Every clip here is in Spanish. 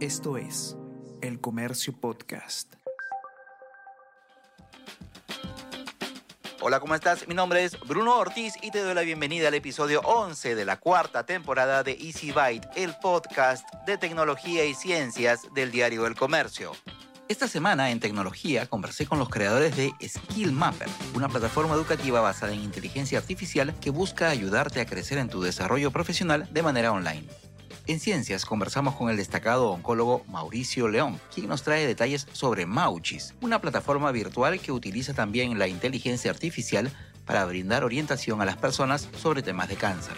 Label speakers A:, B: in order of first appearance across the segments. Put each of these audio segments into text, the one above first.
A: Esto es El Comercio Podcast.
B: Hola, ¿cómo estás? Mi nombre es Bruno Ortiz y te doy la bienvenida al episodio 11 de la cuarta temporada de Easy Byte, el podcast de tecnología y ciencias del diario El Comercio. Esta semana en tecnología conversé con los creadores de Skill Mapper, una plataforma educativa basada en inteligencia artificial que busca ayudarte a crecer en tu desarrollo profesional de manera online. En ciencias conversamos con el destacado oncólogo Mauricio León, quien nos trae detalles sobre Mauchis, una plataforma virtual que utiliza también la inteligencia artificial para brindar orientación a las personas sobre temas de cáncer.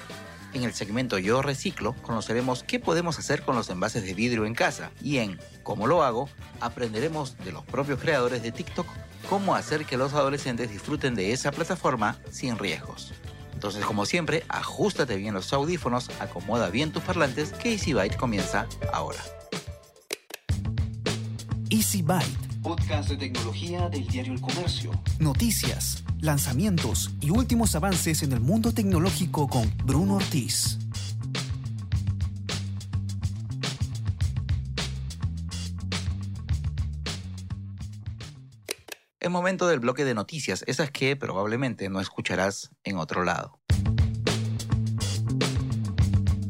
B: En el segmento Yo Reciclo conoceremos qué podemos hacer con los envases de vidrio en casa y en Cómo lo hago aprenderemos de los propios creadores de TikTok cómo hacer que los adolescentes disfruten de esa plataforma sin riesgos. Entonces, como siempre, ajustate bien los audífonos, acomoda bien tus parlantes, que Easy Byte comienza ahora.
A: Easy Byte.
C: Podcast de tecnología del diario El Comercio.
A: Noticias, lanzamientos y últimos avances en el mundo tecnológico con Bruno Ortiz.
B: Es momento del bloque de noticias, esas que probablemente no escucharás en otro lado.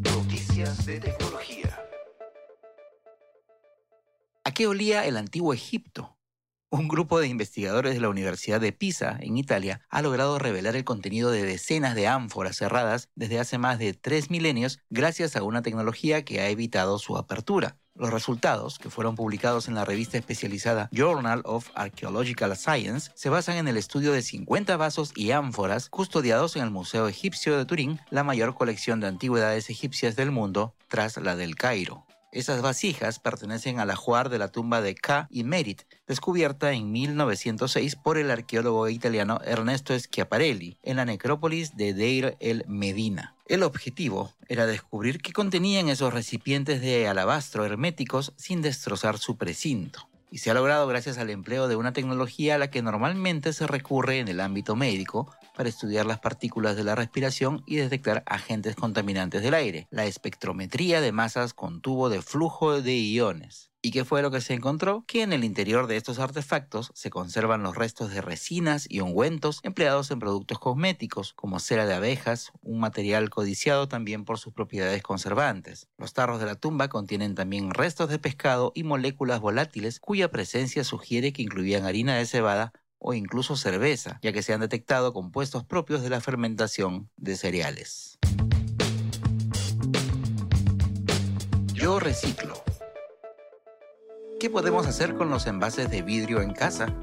C: Noticias de tecnología.
B: ¿A qué olía el antiguo Egipto? Un grupo de investigadores de la Universidad de Pisa, en Italia, ha logrado revelar el contenido de decenas de ánforas cerradas desde hace más de tres milenios gracias a una tecnología que ha evitado su apertura. Los resultados, que fueron publicados en la revista especializada Journal of Archaeological Science, se basan en el estudio de 50 vasos y ánforas custodiados en el Museo Egipcio de Turín, la mayor colección de antigüedades egipcias del mundo tras la del Cairo. Esas vasijas pertenecen al ajuar de la tumba de K y Merit, descubierta en 1906 por el arqueólogo italiano Ernesto Schiaparelli en la necrópolis de Deir el Medina. El objetivo era descubrir qué contenían esos recipientes de alabastro herméticos sin destrozar su precinto y se ha logrado gracias al empleo de una tecnología a la que normalmente se recurre en el ámbito médico para estudiar las partículas de la respiración y detectar agentes contaminantes del aire, la espectrometría de masas con tubo de flujo de iones. ¿Y qué fue lo que se encontró? Que en el interior de estos artefactos se conservan los restos de resinas y ungüentos empleados en productos cosméticos, como cera de abejas, un material codiciado también por sus propiedades conservantes. Los tarros de la tumba contienen también restos de pescado y moléculas volátiles cuya presencia sugiere que incluían harina de cebada o incluso cerveza, ya que se han detectado compuestos propios de la fermentación de cereales. Yo reciclo. ¿Qué podemos hacer con los envases de vidrio en casa?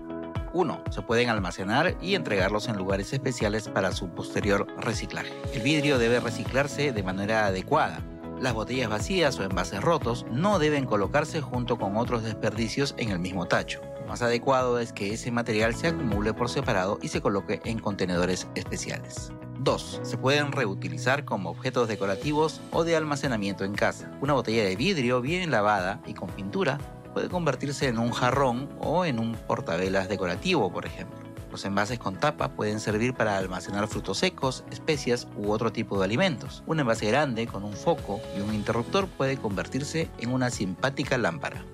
B: 1. Se pueden almacenar y entregarlos en lugares especiales para su posterior reciclaje. El vidrio debe reciclarse de manera adecuada. Las botellas vacías o envases rotos no deben colocarse junto con otros desperdicios en el mismo tacho. Más adecuado es que ese material se acumule por separado y se coloque en contenedores especiales. 2. Se pueden reutilizar como objetos decorativos o de almacenamiento en casa. Una botella de vidrio bien lavada y con pintura puede convertirse en un jarrón o en un portavelas decorativo, por ejemplo. Los envases con tapa pueden servir para almacenar frutos secos, especias u otro tipo de alimentos. Un envase grande con un foco y un interruptor puede convertirse en una simpática lámpara.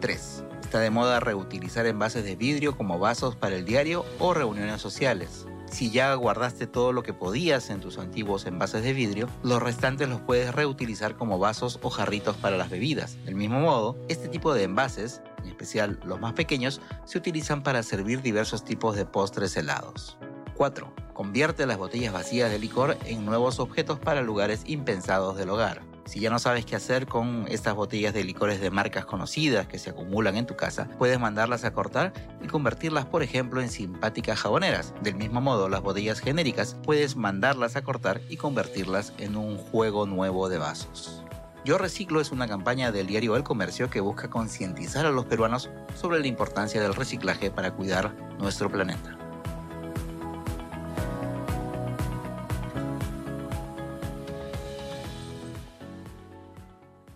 B: 3. Está de moda reutilizar envases de vidrio como vasos para el diario o reuniones sociales. Si ya guardaste todo lo que podías en tus antiguos envases de vidrio, los restantes los puedes reutilizar como vasos o jarritos para las bebidas. Del mismo modo, este tipo de envases, en especial los más pequeños, se utilizan para servir diversos tipos de postres helados. 4. Convierte las botellas vacías de licor en nuevos objetos para lugares impensados del hogar. Si ya no sabes qué hacer con estas botellas de licores de marcas conocidas que se acumulan en tu casa, puedes mandarlas a cortar y convertirlas, por ejemplo, en simpáticas jaboneras. Del mismo modo, las botellas genéricas puedes mandarlas a cortar y convertirlas en un juego nuevo de vasos. Yo Reciclo es una campaña del diario El Comercio que busca concientizar a los peruanos sobre la importancia del reciclaje para cuidar nuestro planeta.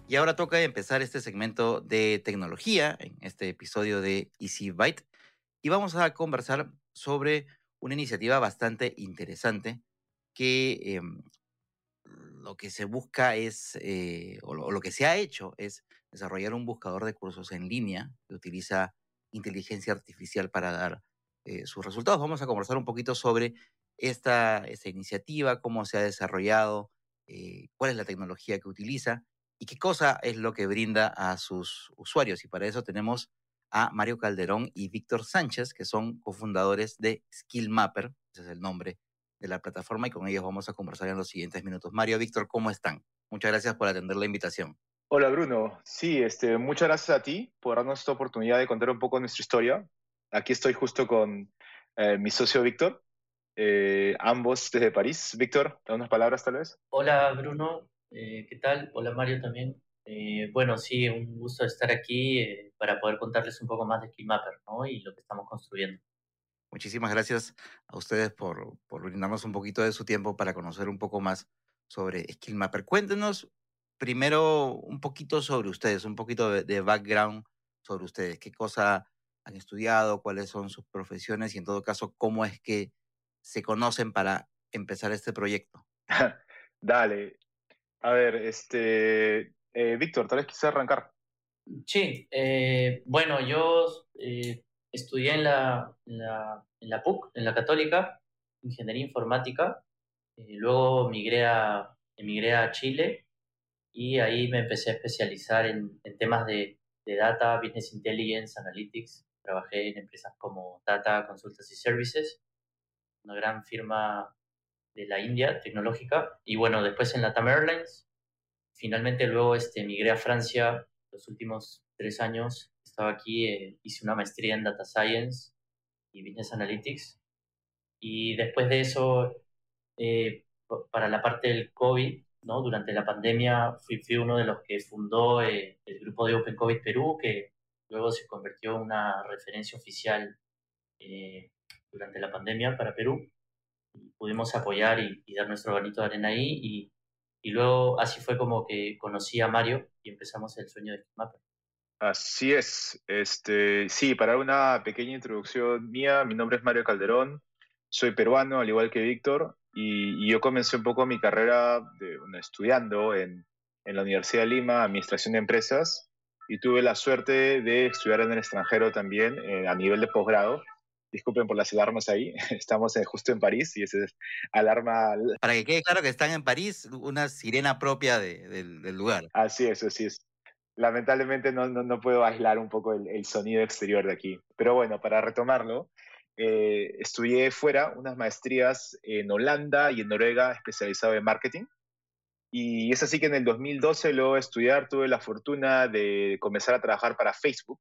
B: Y ahora toca empezar este segmento de tecnología en este episodio de Easy Byte. Y vamos a conversar sobre una iniciativa bastante interesante que em, lo que se busca es, eh, o, lo, que se ha hecho es desarrollar un buscador de cursos en línea que utiliza inteligencia artificial para dar eh, sus resultados. Vamos a conversar un poquito sobre esta, iniciativa, cómo se ha desarrollado, eh, cuál es la tecnología que utiliza y qué cosa es lo que brinda a sus usuarios. Y para eso tenemos a Mario Calderón y Víctor Sánchez, que son cofundadores de SkillMapper, ese es el nombre de la plataforma, y con ellos vamos a conversar en los siguientes minutos. Mario, Víctor, ¿cómo están? Muchas gracias por atender la invitación.
D: Hola Bruno, sí, este, muchas gracias a ti por darnos esta oportunidad de contar un poco nuestra historia. Aquí estoy justo con eh, mi socio Víctor, eh, ambos desde París. Víctor, unas palabras tal vez?
E: Hola Bruno, eh, ¿qué tal? Hola Mario también. bueno, sí, un gusto estar aquí para poder contarles un poco más de Skillmapper ¿no? y lo que estamos construyendo.
B: Muchísimas gracias a ustedes por, por brindarnos un poquito de su tiempo para conocer un poco más sobre Skillmapper. Cuéntenos primero un poquito sobre ustedes, un poquito de, background sobre ustedes. ¿Qué cosa han estudiado? ¿Cuáles son sus profesiones? Y en todo caso, ¿cómo es que se conocen para empezar este proyecto?
D: Dale. A ver, este, eh, Víctor, tal vez quise arrancar.
E: Sí, eh, bueno, yo eh, estudié en la, en la, en, la, PUC, en la Católica, Ingeniería Informática. luego migré a, emigré a Chile y ahí me empecé a especializar en, temas de, data, business intelligence, analytics. Trabajé en empresas como Data Consultancy Services, una gran firma de la India tecnológica. Y bueno, después en Latam Airlines. Finalmente luego este, migré a Francia los últimos tres años. Estaba aquí, eh, hice una maestría en Data Science y Business Analytics. Y después de eso, eh, para la parte del COVID, durante la pandemia fui, uno de los que fundó eh, el grupo de Open COVID Perú, que luego se convirtió en una referencia oficial eh, durante la pandemia para Perú. Pudimos apoyar y, dar nuestro granito de arena ahí y, y, luego así fue como que conocí a Mario y empezamos el sueño de Mapper.
D: Así es. Este, sí, para una pequeña introducción mía, mi nombre es Mario Calderón, soy peruano, al igual que Víctor, y, yo comencé un poco mi carrera de, estudiando en, en, la Universidad de Lima, Administración de Empresas, y tuve la suerte de estudiar en el extranjero también eh, a nivel de posgrado. Disculpen por las alarmas ahí, estamos justo en París y esa es alarma...
B: Para que quede claro que están en París, una sirena propia de, del lugar.
D: Así es, así es. Lamentablemente no, no, no puedo aislar un poco el, el sonido exterior de aquí. Pero bueno, para retomarlo, eh, estudié fuera unas maestrías en Holanda y en Noruega especializado en marketing. Y es así que en el 2012 luego de estudiar tuve la fortuna de comenzar a trabajar para Facebook.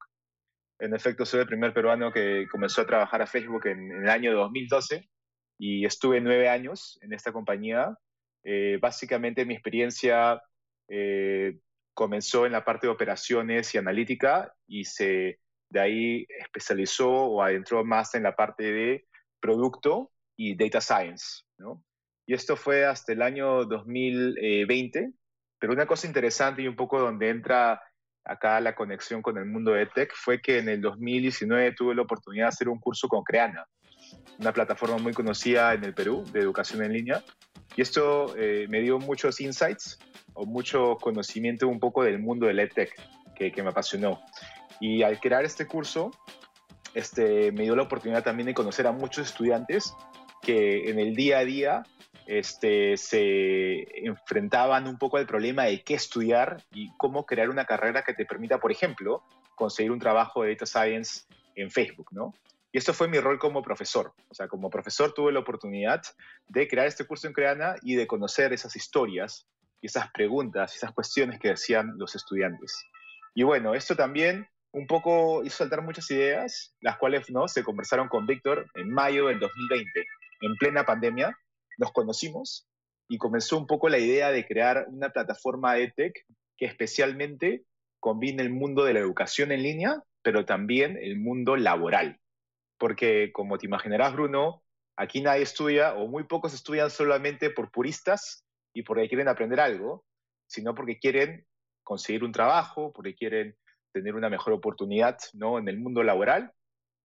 D: En efecto, soy el primer peruano que comenzó a trabajar a Facebook en, el año 2012 y estuve nueve años en esta compañía. Eh, básicamente mi experiencia eh, comenzó en la parte de operaciones y analítica y se de ahí especializó o adentró más en la parte de producto y data science, ¿no? Y esto fue hasta el año 2020, pero una cosa interesante y un poco donde entra acá la conexión con el mundo de tech fue que en el 2019 tuve la oportunidad de hacer un curso con Creana, una plataforma muy conocida en el Perú de educación en línea. Y esto eh, me dio muchos insights o mucho conocimiento un poco del mundo del EdTech que, que me apasionó. Y al crear este curso, este, me dio la oportunidad también de conocer a muchos estudiantes que en el día a día este, se enfrentaban un poco al problema de qué estudiar y cómo crear una carrera que te permita, por ejemplo, conseguir un trabajo de Data Science en Facebook, ¿no? Y esto fue mi rol como profesor. O sea, como profesor tuve la oportunidad de crear este curso en Creana y de conocer esas historias esas preguntas esas cuestiones que decían los estudiantes. Y bueno, esto también un poco hizo saltar muchas ideas, las cuales ¿no? se conversaron con Víctor en mayo del 2020, en plena pandemia. Nos conocimos y comenzó un poco la idea de crear una plataforma EdTech que especialmente combine el mundo de la educación en línea, pero también el mundo laboral. Porque, como te imaginarás, Bruno, aquí nadie estudia, o muy pocos estudian solamente por puristas y porque quieren aprender algo, sino porque quieren conseguir un trabajo, porque quieren tener una mejor oportunidad ¿no? en el mundo laboral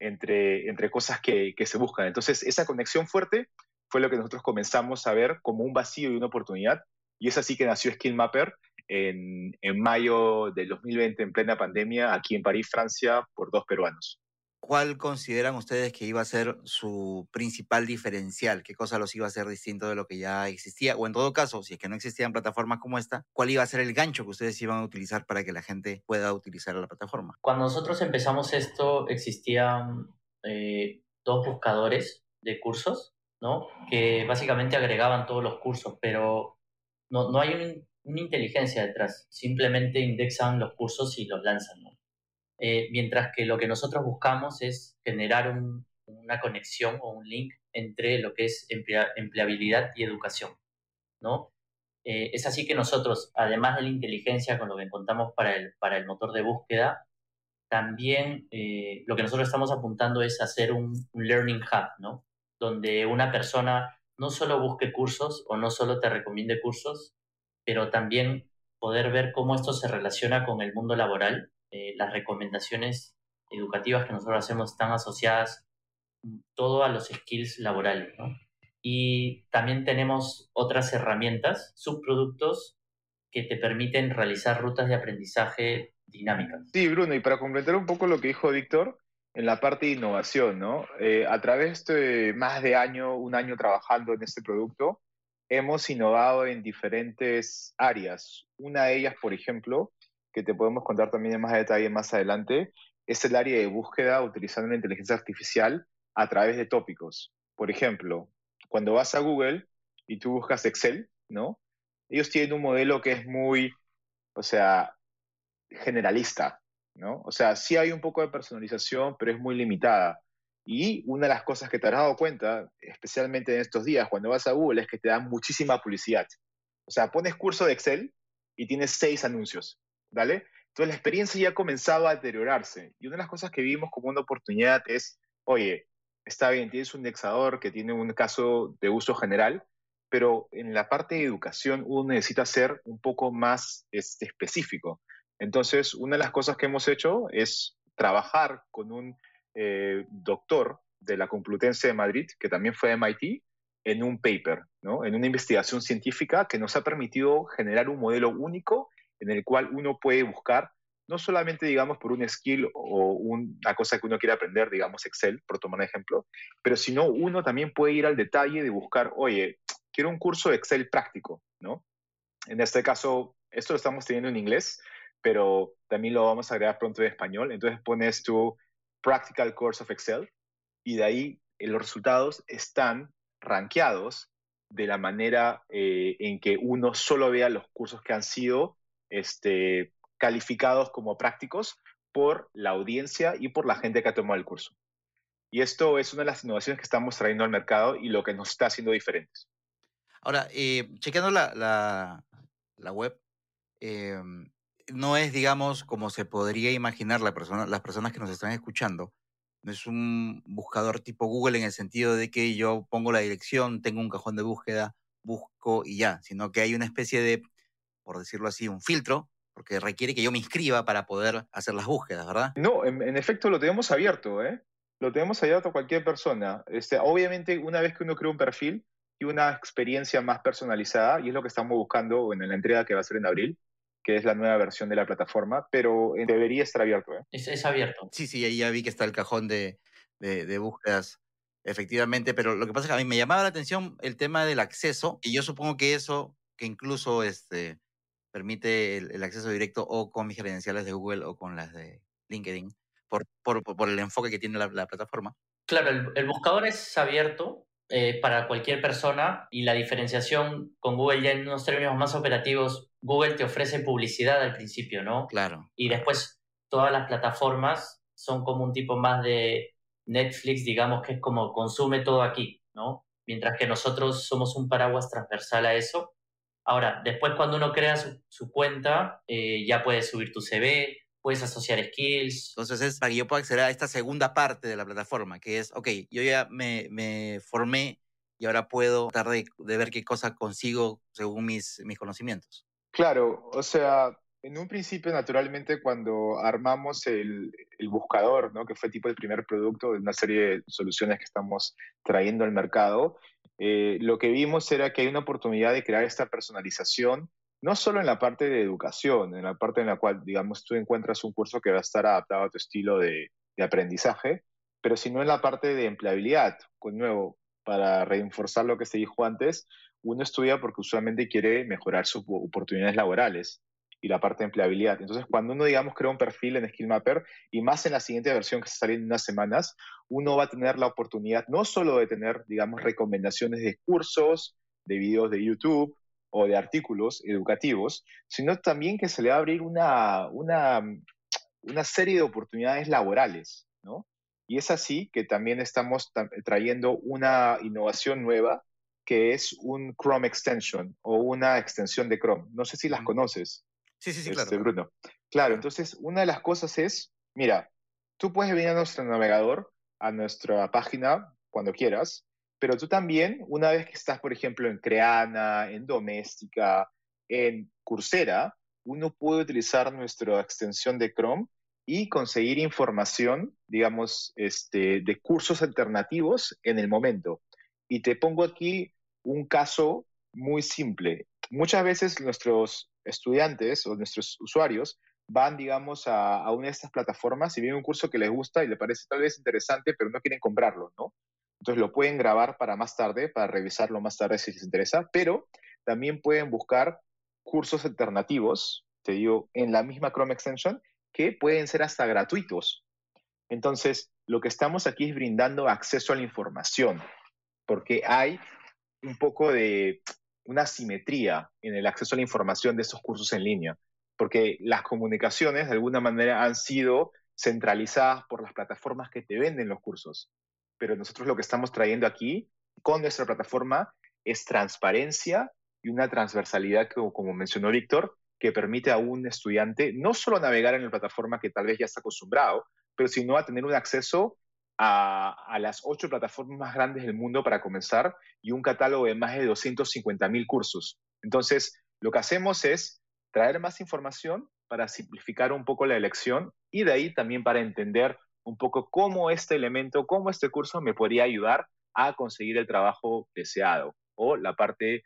D: entre, entre cosas que, que se buscan. Entonces, esa conexión fuerte fue lo que nosotros comenzamos a ver como un vacío y una oportunidad Y es así que nació Skill Mapper en, en mayo del 2020, en plena pandemia, aquí en París, Francia, por dos peruanos.
B: ¿Cuál consideran ustedes que iba a ser su principal diferencial? ¿Qué cosa los iba a hacer distinto de lo que ya existía? O en todo caso, si es que no existían plataformas como esta, ¿cuál iba a ser el gancho que ustedes iban a utilizar para que la gente pueda utilizar la plataforma?
E: Cuando nosotros empezamos esto, existían eh, dos buscadores de cursos, ¿no? Que básicamente agregaban todos los cursos, pero no, no hay un- una inteligencia detrás. Simplemente indexan los cursos y los lanzan, ¿no? Eh, mientras que lo que nosotros buscamos es generar un- una conexión o un link entre lo que es emplea- empleabilidad y educación, ¿no? Eh, es así que nosotros, además de la inteligencia con lo que encontramos para el, para el motor de búsqueda, también eh, lo que nosotros estamos apuntando es hacer un, un learning hub, ¿no? Donde una persona no solo busque cursos o no solo te recomiende cursos, pero también poder ver cómo esto se relaciona con el mundo laboral. Eh, las recomendaciones educativas que nosotros hacemos están asociadas mm, todo a los skills laborales, ¿no? Y también tenemos otras herramientas, subproductos que te permiten realizar rutas de aprendizaje dinámicas.
D: Sí, Bruno, y para completar un poco lo que dijo Víctor, en la parte de innovación, ¿no? Eh, a través de más de año, un año trabajando en este producto, hemos innovado en diferentes áreas. Una de ellas, por ejemplo, que te podemos contar también en más detalle más adelante, es el área de búsqueda utilizando la inteligencia artificial a través de tópicos. Por ejemplo, cuando vas a Google y tú buscas Excel, ¿no? Ellos tienen un modelo que es muy, o sea, generalista, ¿no? O sea, sí hay un poco de personalización, pero es muy limitada. Y una de las cosas que te has dado cuenta, especialmente en estos días, cuando vas a Google, es que te dan muchísima publicidad. O sea, pones curso de Excel y tienes seis anuncios, ¿vale? Entonces la experiencia ya comenzaba a deteriorarse. Y una de las cosas que vimos como una oportunidad es, oye, está bien, tienes un indexador que tiene un caso de uso general, pero en la parte de educación uno necesita ser un poco más este, específico. Entonces, una de las cosas que hemos hecho es trabajar con un eh, doctor de la Complutense de Madrid, que también fue de MIT, en un paper, ¿no? en una investigación científica que nos ha permitido generar un modelo único en el cual uno puede buscar, no solamente, digamos, por un skill o una cosa que uno quiere aprender, digamos, Excel, por tomar un ejemplo, pero si no, uno también puede ir al detalle de buscar, oye, quiero un curso de Excel práctico, ¿no? En este caso, esto lo estamos teniendo en inglés, pero también lo vamos a agregar pronto en español. Entonces pones tu Practical Course of Excel y de ahí eh, los resultados están rankeados de la manera eh, en que uno solo vea los cursos que han sido este, calificados como prácticos por la audiencia y por la gente que ha tomado el curso. Y esto es una de las innovaciones que estamos trayendo al mercado y lo que nos está haciendo diferentes.
B: Ahora, eh, chequeando la, la, la web, eh, no es, digamos, como se podría imaginar la persona, las personas que nos están escuchando. No es un buscador tipo Google en el sentido de que yo pongo la dirección, tengo un cajón de búsqueda, busco y ya, sino que hay una especie de, por decirlo así, un filtro, porque requiere que yo me inscriba para poder hacer las búsquedas, ¿verdad?
D: No, en, efecto lo tenemos abierto, ¿eh? Lo tenemos abierto a cualquier persona. Este, obviamente, una vez que uno crea un perfil y una experiencia más personalizada, y es lo que estamos buscando en la entrega que va a ser en abril, que es la nueva versión de la plataforma, pero eh, debería estar abierto. ¿eh?
E: Es, es abierto.
B: Sí, sí, ahí ya vi que está el cajón de, de, de búsquedas, efectivamente, pero lo que pasa es que a mí me llamaba la atención el tema del acceso, y yo supongo que eso, que incluso este, permite el, el acceso directo o con mis credenciales de Google o con las de LinkedIn, por, por, por el enfoque que tiene la, la plataforma.
E: Claro, el, el, buscador es abierto eh, para cualquier persona y la diferenciación con Google ya en unos términos más operativos, Google te ofrece publicidad al principio, ¿no?
B: Claro.
E: Y después todas las plataformas son como un tipo más de Netflix, digamos que es como consume todo aquí, ¿no? Mientras que nosotros somos un paraguas transversal a eso. Ahora, después cuando uno crea su, su cuenta, eh, ya puedes subir tu CV, puedes asociar skills.
B: Entonces es para que yo pueda acceder a esta segunda parte de la plataforma, que es, ok, yo ya me, me formé y ahora puedo tratar de, de, ver qué cosa consigo según mis, mis conocimientos.
D: Claro, o sea, en un principio, naturalmente, cuando armamos el, el buscador, ¿no? que fue tipo el primer producto de una serie de soluciones que estamos trayendo al mercado, eh, lo que vimos era que hay una oportunidad de crear esta personalización, no solo en la parte de educación, en la parte en la cual, digamos, tú encuentras un curso que va a estar adaptado a tu estilo de, aprendizaje, pero sino en la parte de empleabilidad. Con nuevo, para reforzar lo que se dijo antes, uno estudia porque usualmente quiere mejorar sus oportunidades laborales y la parte de empleabilidad. Entonces, cuando uno, digamos, crea un perfil en SkillMapper, y más en la siguiente versión que se sale en unas semanas, uno va a tener la oportunidad no solo de tener, digamos, recomendaciones de cursos, de videos de YouTube o de artículos educativos, sino también que se le va a abrir una, una, una serie de oportunidades laborales, ¿no? Y es así que también estamos trayendo una innovación nueva que es un Chrome Extension o una extensión de Chrome. No sé si las conoces.
B: Sí, sí, sí,
D: este,
B: claro.
D: Bruno. Claro, entonces una de las cosas es, mira, tú puedes venir a nuestro navegador, a nuestra página cuando quieras, pero tú también, una vez que estás, por ejemplo, en Creana, en Doméstica, en Coursera, uno puede utilizar nuestra extensión de Chrome y conseguir información, digamos, este, de cursos alternativos en el momento. Y te pongo aquí un caso muy simple. Muchas veces nuestros estudiantes o nuestros usuarios van, digamos, a, una de estas plataformas y ven un curso que les gusta y les parece tal vez interesante, pero no quieren comprarlo, ¿no? Entonces lo pueden grabar para más tarde, para revisarlo más tarde si les interesa, pero también pueden buscar cursos alternativos, te digo, en la misma Chrome Extension, que pueden ser hasta gratuitos. Entonces, lo que estamos aquí es brindando acceso a la información, porque hay un poco de una simetría en el acceso a la información de estos cursos en línea, porque las comunicaciones de alguna manera han sido centralizadas por las plataformas que te venden los cursos. Pero nosotros lo que estamos trayendo aquí con nuestra plataforma es transparencia y una transversalidad que, como mencionó Víctor, que permite a un estudiante no solo navegar en la plataforma que tal vez ya está acostumbrado, pero sino a tener un acceso a, a, las ocho plataformas más grandes del mundo para comenzar y un catálogo de más de 250 mil cursos. Entonces, lo que hacemos es traer más información para simplificar un poco la elección y de ahí también para entender un poco cómo este elemento, cómo este curso me podría ayudar a conseguir el trabajo deseado o la parte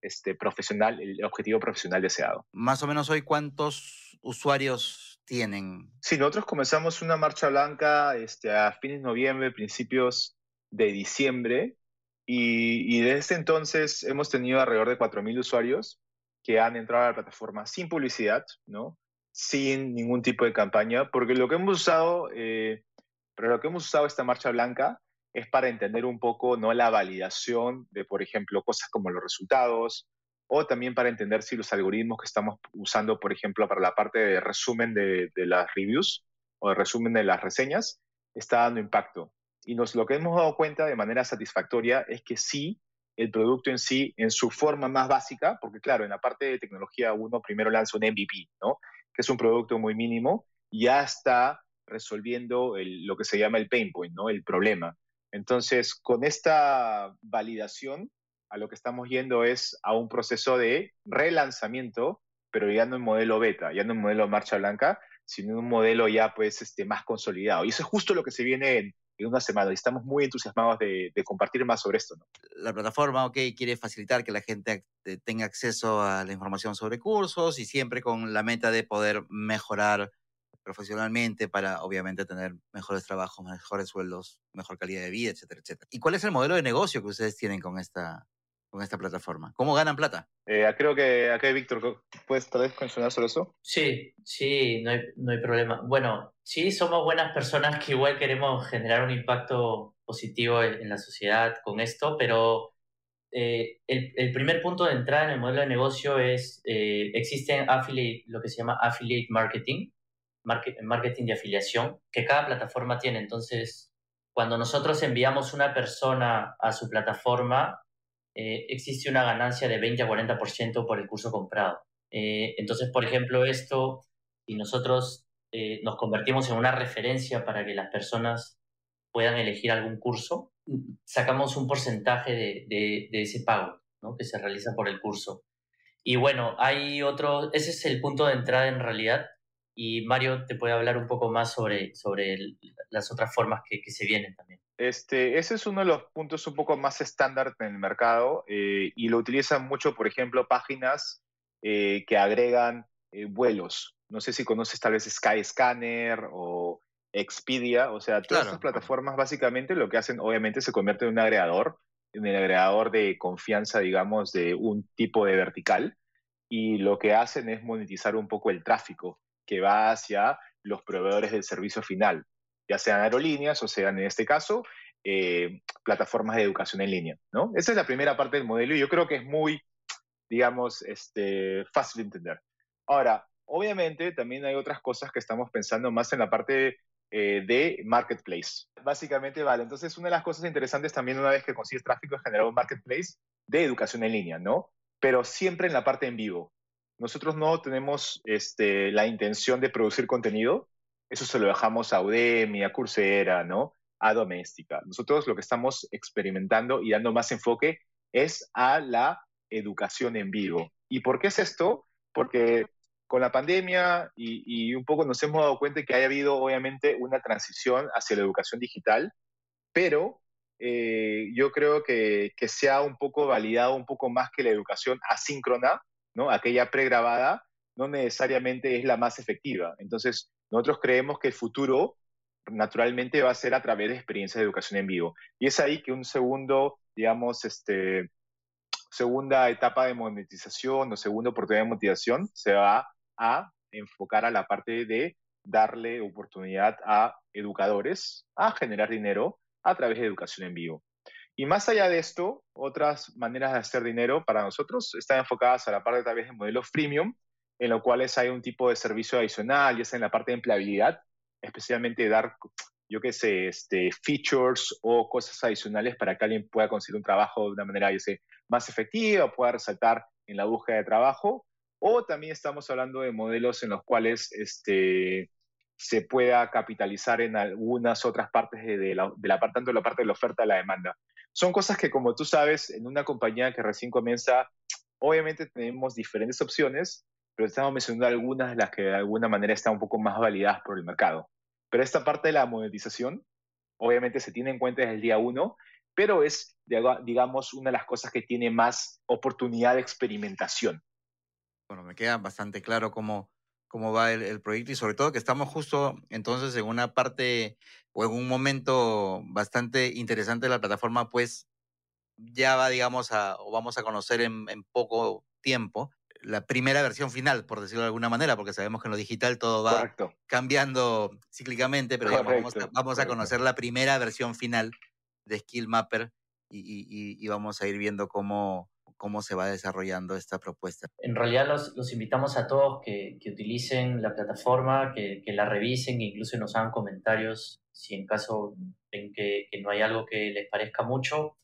D: este, profesional, el objetivo profesional deseado.
B: Más o menos hoy, ¿cuántos usuarios tienen?
D: Sí, nosotros comenzamos una marcha blanca este, a fines de noviembre, principios de diciembre, y, y desde entonces hemos tenido alrededor de 4.000 usuarios que han entrado a la plataforma sin publicidad, ¿no? Sin ningún tipo de campaña, porque lo que hemos usado, eh, pero lo que hemos usado esta marcha blanca es para entender un poco no la validación de, por ejemplo, cosas como los resultados, o también para entender si los algoritmos que estamos usando, por ejemplo, para la parte de resumen de, las reviews o de resumen de las reseñas, está dando impacto. Y nos, lo que hemos dado cuenta de manera satisfactoria es que sí, el producto en sí, en su forma más básica, porque claro, en la parte de tecnología uno primero lanza un MVP, ¿no? Que es un producto muy mínimo, ya está resolviendo lo que se llama el pain point, ¿no? el problema. Entonces, con esta validación, a lo que estamos yendo es a un proceso de relanzamiento, pero ya no en modelo beta, ya no en modelo marcha blanca, sino en un modelo ya pues este, más consolidado. Y eso es justo lo que se viene en, en una semana y estamos muy entusiasmados de, de, compartir más sobre esto. ¿no?
B: La plataforma, ok, quiere facilitar que la gente tenga acceso a la información sobre cursos y siempre con la meta de poder mejorar profesionalmente para obviamente tener mejores trabajos, mejores sueldos, mejor calidad de vida, etcétera, etcétera. ¿Y cuál es el modelo de negocio que ustedes tienen con esta, con esta plataforma? ¿Cómo ganan plata?
D: Eh, creo que acá, Víctor, ¿puedes tal vez mencionar sobre eso?
E: Sí, sí, no hay, no hay problema. Bueno, sí, somos buenas personas que igual queremos generar un impacto positivo en la sociedad con esto, pero eh, el, el, primer punto de entrada en el modelo de negocio es, eh, existe affiliate, lo que se llama affiliate marketing, market, marketing de afiliación, que cada plataforma tiene. Entonces, cuando nosotros enviamos una persona a su plataforma, eh, existe una ganancia de 20 a 40% por el curso comprado. Eh, entonces, por ejemplo, esto, si nosotros eh, nos convertimos en una referencia para que las personas puedan elegir algún curso, sacamos un porcentaje de, de, de ese pago ¿no? que se realiza por el curso. Y bueno, hay otro, ese es el punto de entrada en realidad, y Mario te puede hablar un poco más sobre, sobre el, las otras formas que, que, se vienen también.
D: Este, ese es uno de los puntos un poco más estándar en el mercado eh, y lo utilizan mucho, por ejemplo, páginas eh, que agregan eh, vuelos. No sé si conoces tal vez Skyscanner o Expedia, o sea, todas
B: Claro.
D: estas plataformas básicamente lo que hacen, obviamente, se convierten en un agregador, en el agregador de confianza, digamos, de un tipo de vertical y lo que hacen es monetizar un poco el tráfico que va hacia los proveedores del servicio final, ya sean aerolíneas o sean, en este caso, eh, plataformas de educación en línea, ¿no? Esa es la primera parte del modelo y yo creo que es muy, digamos, este, fácil de entender. Ahora, obviamente también hay otras cosas que estamos pensando más en la parte eh, de marketplace. Básicamente, vale, entonces una de las cosas interesantes también una vez que consigues tráfico es generar un marketplace de educación en línea, ¿no? Pero siempre en la parte en vivo. Nosotros no tenemos este, la intención de producir contenido, eso se lo dejamos a Udemy, a Coursera, ¿no? A Doméstica. Nosotros lo que estamos experimentando y dando más enfoque es a la educación en vivo. ¿Y por qué es esto? Porque con la pandemia y, y un poco nos hemos dado cuenta que haya habido obviamente una transición hacia la educación digital, pero eh, yo creo que, que se ha un poco validado un poco más que la educación asíncrona, ¿no? aquella pregrabada, no necesariamente es la más efectiva. Entonces, nosotros creemos que el futuro naturalmente va a ser a través de experiencias de educación en vivo. Y es ahí que un segundo, digamos, este, segunda etapa de monetización o segunda oportunidad de monetización se va a enfocar a la parte de darle oportunidad a educadores a generar dinero a través de educación en vivo. Y más allá de esto, otras maneras de hacer dinero para nosotros están enfocadas a la parte tal vez de modelos freemium, en los cuales hay un tipo de servicio adicional, ya sea en la parte de empleabilidad, especialmente dar, yo qué sé, este, features o cosas adicionales para que alguien pueda conseguir un trabajo de una manera, yo sé, más efectiva, pueda resaltar en la búsqueda de trabajo. O también estamos hablando de modelos en los cuales este, se pueda capitalizar en algunas otras partes de, la, de la tanto la parte de la oferta de la demanda. Son cosas que, como tú sabes, en una compañía que recién comienza, obviamente tenemos diferentes opciones, pero estamos mencionando algunas de las que de alguna manera están un poco más validadas por el mercado. Pero esta parte de la monetización, obviamente se tiene en cuenta desde el día uno, pero es, digamos, una de las cosas que tiene más oportunidad de experimentación.
B: Bueno, me queda bastante claro cómo, cómo va el, proyecto y sobre todo que estamos justo entonces en una parte o en un momento bastante interesante de la plataforma, pues ya va, digamos, a, o vamos a conocer en poco tiempo la primera versión final, por decirlo de alguna manera, porque sabemos que en lo digital todo va
D: Correcto.
B: cambiando cíclicamente, pero digamos, vamos, a, vamos a, conocer la primera versión final de Skill Mapper y, y, y, vamos a ir viendo cómo, cómo se va desarrollando esta propuesta.
E: En realidad los, los invitamos a todos que, que utilicen la plataforma, que, que, la revisen, que incluso nos hagan comentarios si en caso ven que, que no hay algo que les parezca mucho.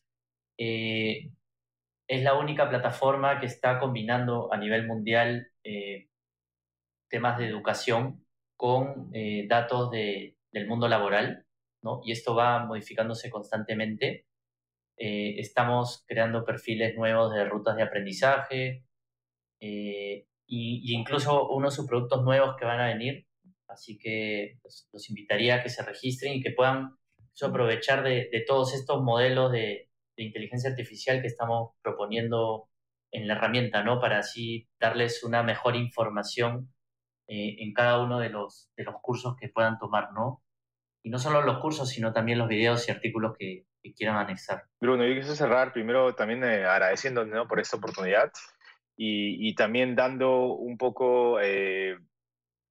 E: Eh, es la única plataforma que está combinando a nivel mundial eh, temas de educación con eh, datos de, del mundo laboral, ¿no? Y esto va modificándose constantemente. Eh, estamos creando perfiles nuevos de rutas de aprendizaje y, y, incluso unos subproductos nuevos que van a venir. Así que los, los invitaría a que se registren y que puedan aprovechar de, de todos estos modelos de, de inteligencia artificial que estamos proponiendo en la herramienta, ¿no? Para así darles una mejor información eh, en cada uno de los, de los cursos que puedan tomar, ¿no? Y no solo los cursos, sino también los videos y artículos que, que quieran anexar.
D: Bruno, yo quise cerrar primero también eh, agradeciendo ¿no? por esta oportunidad y, y, también dando un poco, eh,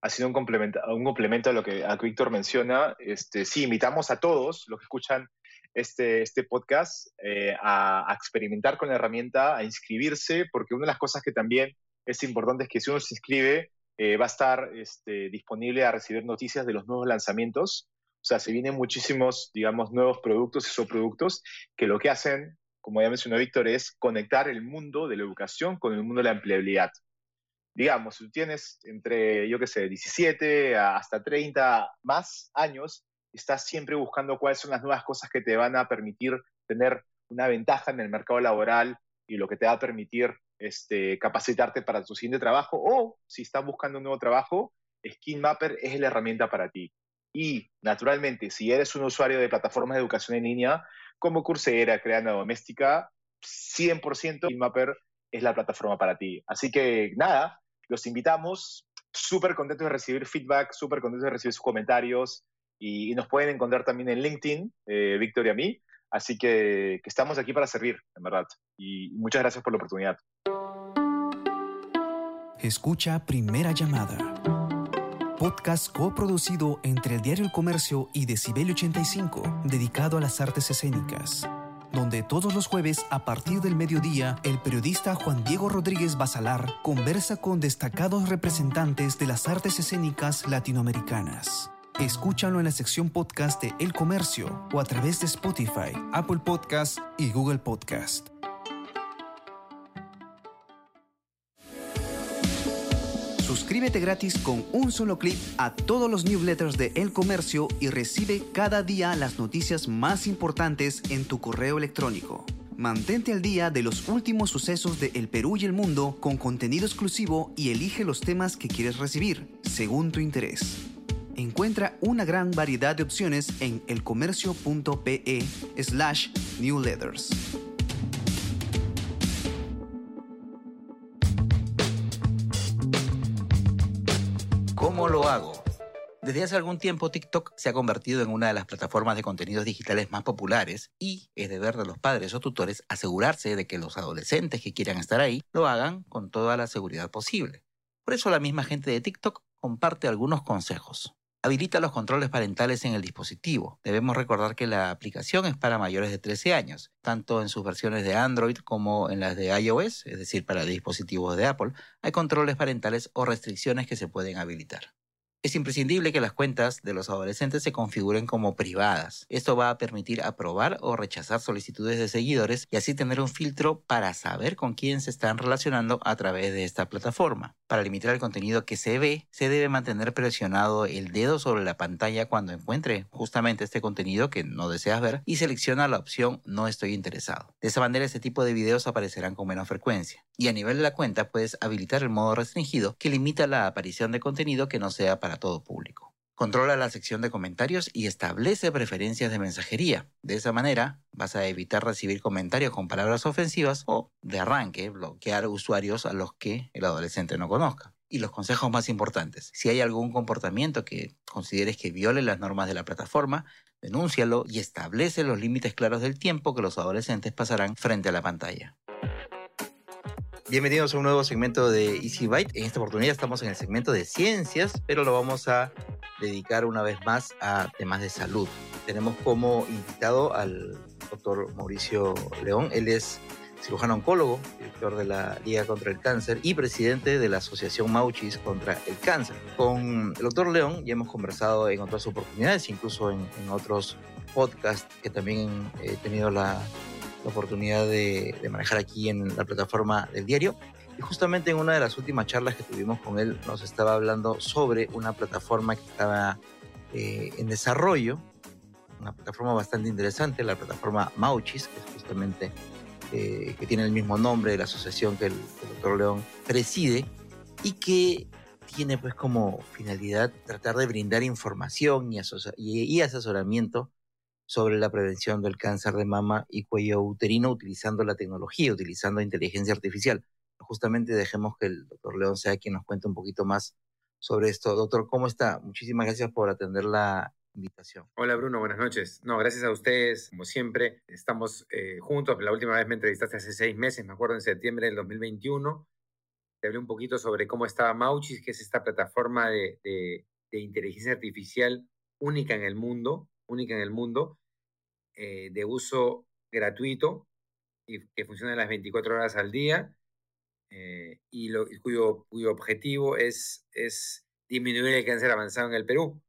D: haciendo un complemento, un complemento a lo que, a que Víctor menciona. Este, sí, invitamos a todos los que escuchan este, este podcast eh, a, a, experimentar con la herramienta, a inscribirse, porque una de las cosas que también es importante es que si uno se inscribe, eh, va a estar este, disponible a recibir noticias de los nuevos lanzamientos. O sea, se vienen muchísimos, digamos, nuevos productos y subproductos que lo que hacen, como ya mencionó Víctor, es conectar el mundo de la educación con el mundo de la empleabilidad. Digamos, si tú tienes entre, yo qué sé, 17 hasta 30 más años, estás siempre buscando cuáles son las nuevas cosas que te van a permitir tener una ventaja en el mercado laboral y lo que te va a permitir este, capacitarte para tu siguiente trabajo o si estás buscando un nuevo trabajo, Skin Mapper es la herramienta para ti. Y, naturalmente, si eres un usuario de plataformas de educación en línea como Coursera, Creana Doméstica, 100% Mapper es la plataforma para ti. Así que, nada, los invitamos. Súper contentos de recibir feedback, súper contentos de recibir sus comentarios. Y, nos pueden encontrar también en LinkedIn, eh, Víctor y a mí. Así que, que estamos aquí para servir, en verdad. Y muchas gracias por la oportunidad.
A: Escucha Primera Llamada. Podcast coproducido entre el Diario El Comercio y Decibel 85, dedicado a las artes escénicas. Donde todos los jueves, a partir del mediodía, el periodista Juan Diego Rodríguez Basalar conversa con destacados representantes de las artes escénicas latinoamericanas. Escúchalo en la sección podcast de El Comercio o a través de Spotify, Apple Podcast y Google Podcast. Suscríbete gratis con un solo clic a todos los newsletters de El Comercio y recibe cada día las noticias más importantes en tu correo electrónico. Mantente al día de los últimos sucesos de El Perú y el mundo con contenido exclusivo y elige los temas que quieres recibir, según tu interés. Encuentra una gran variedad de opciones en elcomercio.pe slash newsletters.
B: ¿Cómo lo hago? Desde hace algún tiempo TikTok se ha convertido en una de las plataformas de contenidos digitales más populares y es deber de los padres o tutores asegurarse de que los adolescentes que quieran estar ahí lo hagan con toda la seguridad posible. Por eso la misma gente de TikTok comparte algunos consejos. Habilita los controles parentales en el dispositivo. Debemos recordar que la aplicación es para mayores de 13 años, tanto en sus versiones de Android como en las de iOS, es decir, para dispositivos de Apple, hay controles parentales o restricciones que se pueden habilitar. Es imprescindible que las cuentas de los adolescentes se configuren como privadas. Esto va a permitir aprobar o rechazar solicitudes de seguidores y así tener un filtro para saber con quién se están relacionando a través de esta plataforma. Para limitar el contenido que se ve, se debe mantener presionado el dedo sobre la pantalla cuando encuentre justamente este contenido que no deseas ver y selecciona la opción no estoy interesado. De esa manera este tipo de videos aparecerán con menos frecuencia. Y a nivel de la cuenta puedes habilitar el modo restringido que limita la aparición de contenido que no sea para todo público. Controla la sección de comentarios y establece preferencias de mensajería. De esa manera vas a evitar recibir comentarios con palabras ofensivas o, de arranque, bloquear usuarios a los que el adolescente no conozca. Y los consejos más importantes. Si hay algún comportamiento que consideres que viole las normas de la plataforma, denúncialo y establece los límites claros del tiempo que los adolescentes pasarán frente a la pantalla. Bienvenidos a un nuevo segmento de Easy Byte. En esta oportunidad estamos en el segmento de ciencias, pero lo vamos a dedicar una vez más a temas de salud. Tenemos como invitado al doctor Mauricio León. Él es cirujano oncólogo, director de la Liga contra el Cáncer y presidente de la Asociación Mauchis contra el Cáncer. Con el doctor León ya hemos conversado en otras oportunidades, incluso en, en otros podcasts que también he tenido la, la oportunidad de, manejar aquí en la plataforma del diario. Y justamente en una de las últimas charlas que tuvimos con él nos estaba hablando sobre una plataforma que estaba eh, en desarrollo, una plataforma bastante interesante, la plataforma Mauchis, que es justamente eh, que tiene el mismo nombre de la asociación que el, doctor León preside y que tiene pues como finalidad tratar de brindar información y, y asesoramiento sobre la prevención del cáncer de mama y cuello uterino utilizando la tecnología, utilizando inteligencia artificial. Justamente dejemos que el doctor León sea quien nos cuente un poquito más sobre esto. Doctor, ¿cómo está? Muchísimas gracias por atender la invitación.
F: Hola Bruno, buenas noches. No, gracias a ustedes, como siempre. Estamos eh, juntos. La última vez me entrevistaste hace seis meses, me acuerdo, en septiembre del 2021. Te hablé un poquito sobre cómo estaba Mauchis, que es esta plataforma de, de, de inteligencia artificial única en el mundo, única en el mundo, eh, de uso gratuito y que funciona las 24 horas al día eh, y cuyo, cuyo objetivo es, es disminuir el cáncer avanzado en el Perú.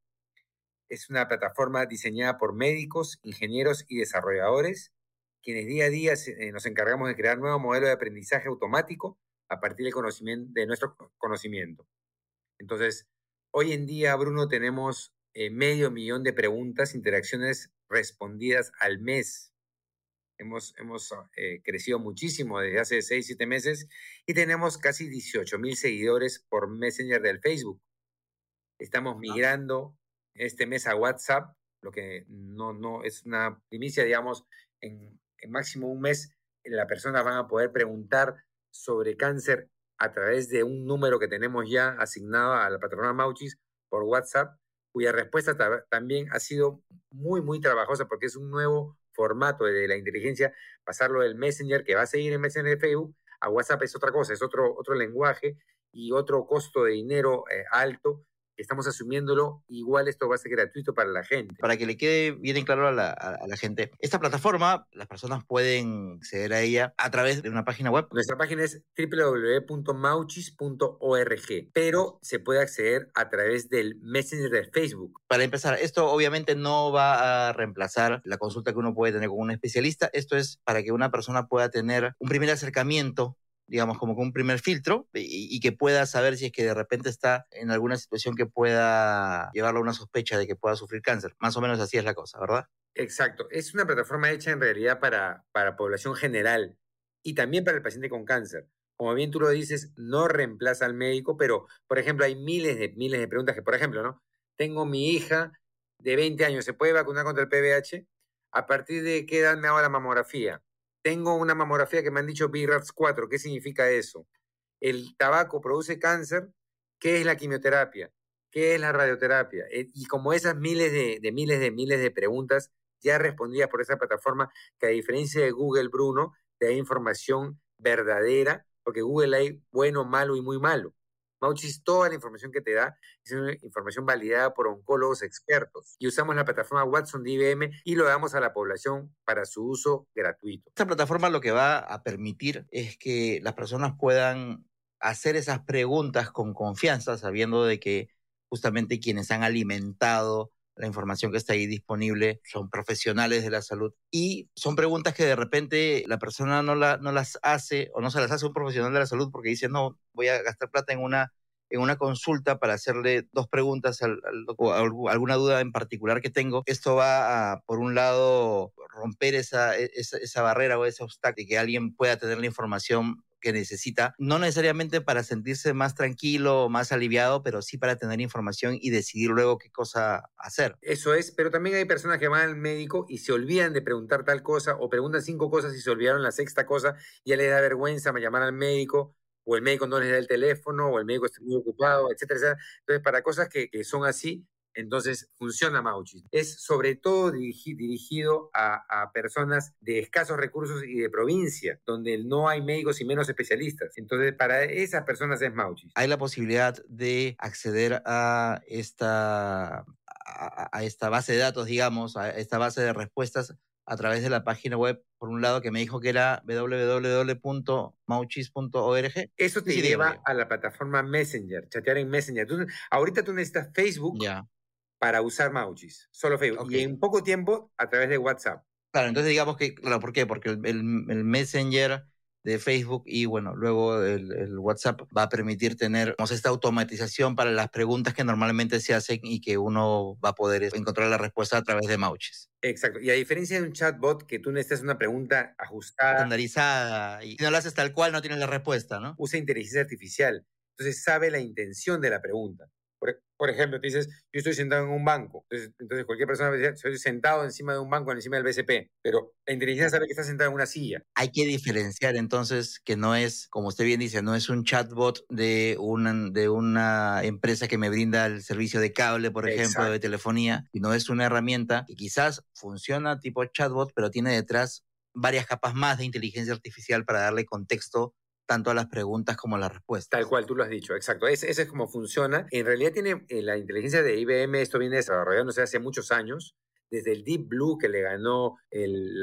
F: Es una plataforma diseñada por médicos, ingenieros y desarrolladores, quienes día a día eh, nos encargamos de crear nuevos modelos de aprendizaje automático a partir del conocimiento, de nuestro conocimiento. Entonces, hoy en día, Bruno, tenemos medio millón de preguntas, interacciones respondidas al mes. Hemos, hemos eh, crecido muchísimo desde hace 6, 7 meses y tenemos casi 18 mil seguidores por Messenger del Facebook. Estamos migrando este mes a WhatsApp, lo que no, no es una primicia, digamos, en, en máximo un mes las personas van a poder preguntar sobre cáncer a través de un número que tenemos ya asignado a la plataforma Mauchis por WhatsApp, cuya respuesta también ha sido muy, muy trabajosa porque es un nuevo formato de la inteligencia, pasarlo del Messenger, que va a seguir en Messenger de Facebook, a WhatsApp es otra cosa, es otro, otro lenguaje y otro costo de dinero eh, alto estamos asumiéndolo, igual esto va a ser gratuito para la gente.
B: Para que le quede bien en claro a la, a la, gente, esta plataforma, las personas pueden acceder a ella a través de una página web.
F: Nuestra página es www.mauchis.org, pero se puede acceder a través del Messenger de Facebook.
B: Para empezar, esto obviamente no va a reemplazar la consulta que uno puede tener con un especialista, esto es para que una persona pueda tener un primer acercamiento digamos, como con un primer filtro y, que pueda saber si es que de repente está en alguna situación que pueda llevarlo a una sospecha de que pueda sufrir cáncer. Más o menos así es la cosa, ¿verdad?
F: Exacto. Es una plataforma hecha en realidad para, para población general y también para el paciente con cáncer. Como bien tú lo dices, no reemplaza al médico, pero, por ejemplo, hay miles de, miles de preguntas que, por ejemplo, ¿no? Tengo mi hija de 20 años, ¿se puede vacunar contra el PVH? ¿A partir de qué edad me hago la mamografía? Tengo una mamografía que me han dicho BRAF 4. ¿Qué significa eso? El tabaco produce cáncer. ¿Qué es la quimioterapia? ¿Qué es la radioterapia? Eh, y como esas miles de, miles de miles de preguntas ya respondidas por esa plataforma, que a diferencia de Google, Bruno, te da información verdadera, porque Google hay bueno, malo y muy malo. Mauchis, toda la información que te da es una información validada por oncólogos expertos. Y usamos la plataforma Watson de IBM y lo damos a la población para su uso gratuito.
B: Esta plataforma lo que va a permitir es que las personas puedan hacer esas preguntas con confianza, sabiendo de que justamente quienes han alimentado la información que está ahí disponible son profesionales de la salud y son preguntas que de repente la persona no, la, no las hace o no se las hace un profesional de la salud porque dice, no, voy a gastar plata en una, en una consulta para hacerle dos preguntas al, o alguna duda en particular que tengo. Esto va a, por un lado, romper esa, e, esa, esa barrera o ese obstáculo y que alguien pueda tener la información que necesita, no necesariamente para sentirse más tranquilo o más aliviado, pero sí para tener información y decidir luego qué cosa hacer.
F: Eso es, pero también hay personas que van al médico y se olvidan de preguntar tal cosa o preguntan cinco cosas y se olvidaron la sexta cosa, ya les da vergüenza llamar al médico o el médico no les da el teléfono o el médico está muy ocupado, etcétera, Entonces, para cosas que, que son así, entonces funciona Mauchi. Es sobre todo dirigido a, personas de escasos recursos y de provincia, donde no hay médicos y menos especialistas. Entonces para esas personas es Mauchi.
B: Hay la posibilidad de acceder a esta, a, esta base de datos, digamos, a esta base de respuestas a través de la página web, por un lado, que me dijo que era www.mauchis.org.
F: Eso te lleva a la plataforma Messenger, chatear en Messenger. ahorita tú necesitas Facebook ya para usar Mauchis, solo Facebook. Y en poco tiempo a través de WhatsApp.
B: Claro, entonces digamos que, claro, ¿por qué? Porque el, el, Messenger de Facebook y bueno, luego el, el, WhatsApp va a permitir tener esta automatización para las preguntas que normalmente se hacen y que uno va a poder encontrar la respuesta a través de Mauchis.
F: Exacto. Y a diferencia de un chatbot que tú necesitas una pregunta ajustada.
B: Estandarizada. Y si no lo haces tal cual, no tienes la respuesta, ¿no?
F: Usa inteligencia artificial. Entonces sabe la intención de la pregunta. Por, ejemplo, te dices, yo estoy sentado en un banco. Entonces, cualquier persona dice, estoy sentado encima de un banco, encima del BCP. Pero la inteligencia sabe que está sentado en una silla.
B: Hay que diferenciar entonces que no es, como usted bien dice, no es un chatbot de una, de una empresa que me brinda el servicio de cable, por ejemplo, de telefonía, sino es una herramienta que quizás funciona tipo chatbot, pero tiene detrás varias capas más de inteligencia artificial para darle contexto tanto a las preguntas como las respuestas.
F: Tal cual, tú lo has dicho, exacto. Ese, es como funciona. En realidad tiene eh, la inteligencia de IBM, esto viene desarrollándose hace muchos años, desde el Deep Blue que le ganó el,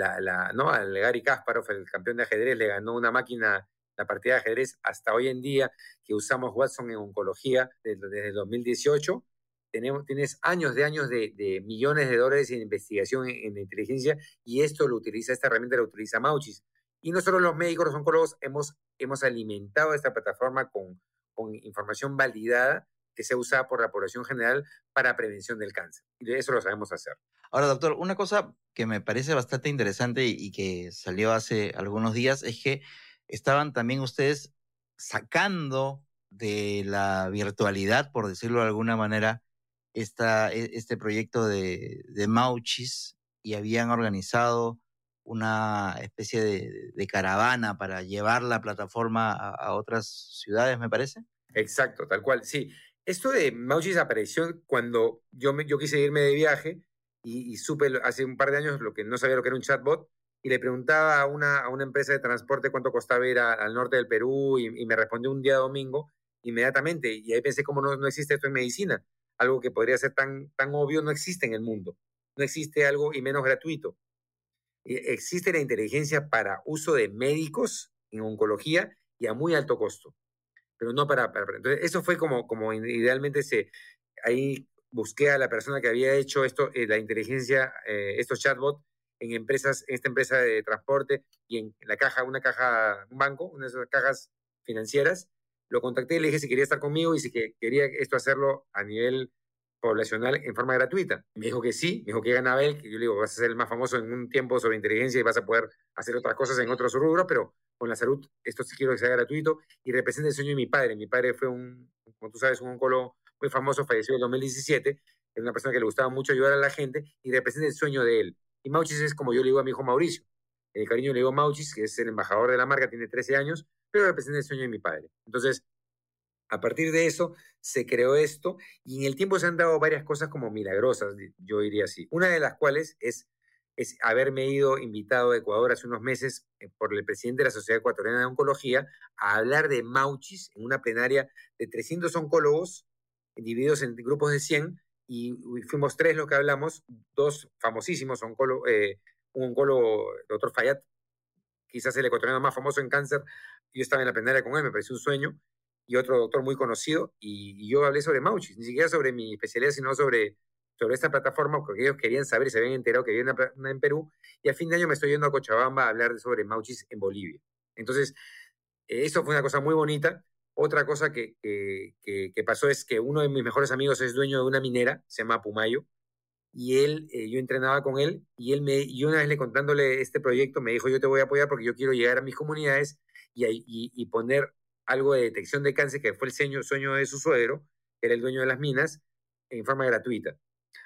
F: ¿no? al Gary Kasparov, el campeón de ajedrez, le ganó una máquina la partida de ajedrez hasta hoy en día que usamos Watson en oncología desde, desde el 2018. Tenemos, tienes años de años de, millones de dólares en investigación en, en, inteligencia y esto lo utiliza, esta herramienta la utiliza Mauchis. Y nosotros los médicos, los oncólogos, hemos, hemos alimentado esta plataforma con, con información validada que sea usada por la población general para prevención del cáncer. Y de eso lo sabemos hacer.
B: Ahora, doctor, una cosa que me parece bastante interesante y que salió hace algunos días es que estaban también ustedes sacando de la virtualidad, por decirlo de alguna manera, esta, e, este proyecto de, de Mauchis y habían organizado una especie de, caravana para llevar la plataforma a, otras ciudades, me parece.
F: Exacto, tal cual, sí. Esto de Mauchis apareció cuando yo, yo quise irme de viaje y, supe hace un par de años lo que no sabía lo que era un chatbot y le preguntaba a una, a una empresa de transporte cuánto costaba ir al norte del Perú y, y, me respondió un día domingo inmediatamente y ahí pensé cómo no, no existe esto en medicina algo que podría ser tan, tan obvio no existe en el mundo. No existe algo y menos gratuito. Existe la inteligencia para uso de médicos en oncología y a muy alto costo, pero no para... entonces, eso fue como, como idealmente se... Ahí busqué a la persona que había hecho esto, eh, la inteligencia, eh, estos chatbots en empresas, en esta empresa de transporte y en la caja, una caja, un banco, una de esas cajas financieras, lo contacté y le dije si quería estar conmigo y si que quería esto hacerlo a nivel poblacional en forma gratuita. Me dijo que sí, me dijo que ganaba él, que yo le digo, vas a ser el más famoso en un tiempo sobre inteligencia y vas a poder hacer otras cosas en otros rubros, pero con la salud, esto sí quiero que sea gratuito y representa el sueño de mi padre. Mi padre fue un, como tú sabes, un oncólogo muy famoso, falleció en 2017, es una persona que le gustaba mucho ayudar a la gente y representa el sueño de él. Y Mauchis es como yo le digo a mi hijo Mauricio. El cariño le digo Mauchis, que es el embajador de la marca, tiene 13 años, pero representa el sueño de mi padre. Entonces, a partir de eso se creó esto y en el tiempo se han dado varias cosas como milagrosas, yo diría así. Una de las cuales es, haberme ido invitado a Ecuador hace unos meses eh, por el presidente de la Sociedad Ecuatoriana de Oncología a hablar de Mauchis en una plenaria de 300 oncólogos divididos en grupos de 100 y fuimos tres los que hablamos, dos famosísimos oncólogos, eh, un oncólogo, doctor Fayad, quizás el ecuatoriano más famoso en cáncer, yo estaba en la plenaria con él, me pareció un sueño, y otro doctor muy conocido, y, y yo hablé sobre Mauchis, ni siquiera sobre mi especialidad, sino sobre, sobre esta plataforma, porque ellos querían saber y se habían enterado que había una, una, en Perú, y a fin de año me estoy yendo a Cochabamba a hablar sobre Mauchis en Bolivia. Entonces, eso fue una cosa muy bonita. Otra cosa que, que, que, que, pasó es que uno de mis mejores amigos es dueño de una minera, se llama Pumayo, y él, eh, yo entrenaba con él, y él me, y una vez le contándole este proyecto, me dijo, yo te voy a apoyar porque yo quiero llegar a mis comunidades y, y, y poner algo de detección de cáncer, que fue el sueño, de su suegro, que era el dueño de las minas, en forma gratuita.